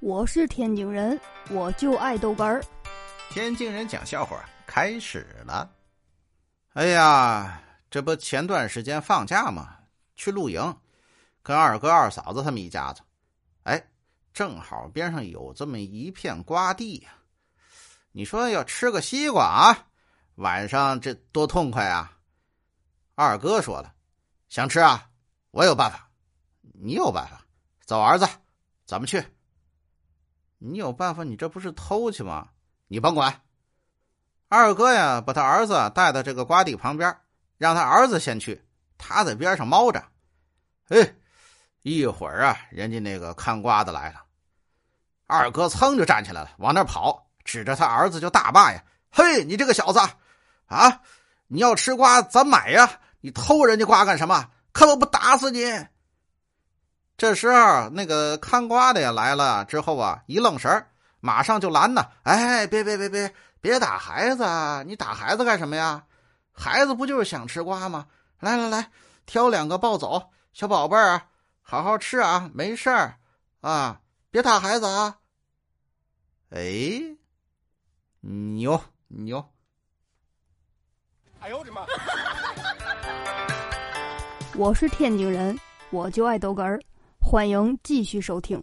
我是天津人，我就爱豆干儿。天津人讲笑话开始了。哎呀，这不前段时间放假嘛，去露营，跟二哥二嫂子他们一家子。哎，正好边上有这么一片瓜地呀。你说要吃个西瓜啊，晚上这多痛快啊！二哥说了，想吃啊，我有办法。你有办法，走儿子，咱们去。你有办法？你这不是偷去吗？你甭管。二哥呀，把他儿子带到这个瓜地旁边，让他儿子先去，他在边上猫着。哎，一会儿啊，人家那个看瓜的来了，二哥噌就站起来了，往那跑，指着他儿子就大骂呀：“嘿，你这个小子，啊，你要吃瓜咱买呀，你偷人家瓜干什么？看我不打死你！”这时候，那个看瓜的也来了，之后啊，一愣神马上就拦呢。哎，别别别别别打孩子！你打孩子干什么呀？孩子不就是想吃瓜吗？来来来，挑两个抱走，小宝贝儿啊，好好吃啊，没事儿啊，别打孩子啊。哎，牛牛！哎呦我的妈！我是天津人，我就爱豆哏儿。欢迎继续收听。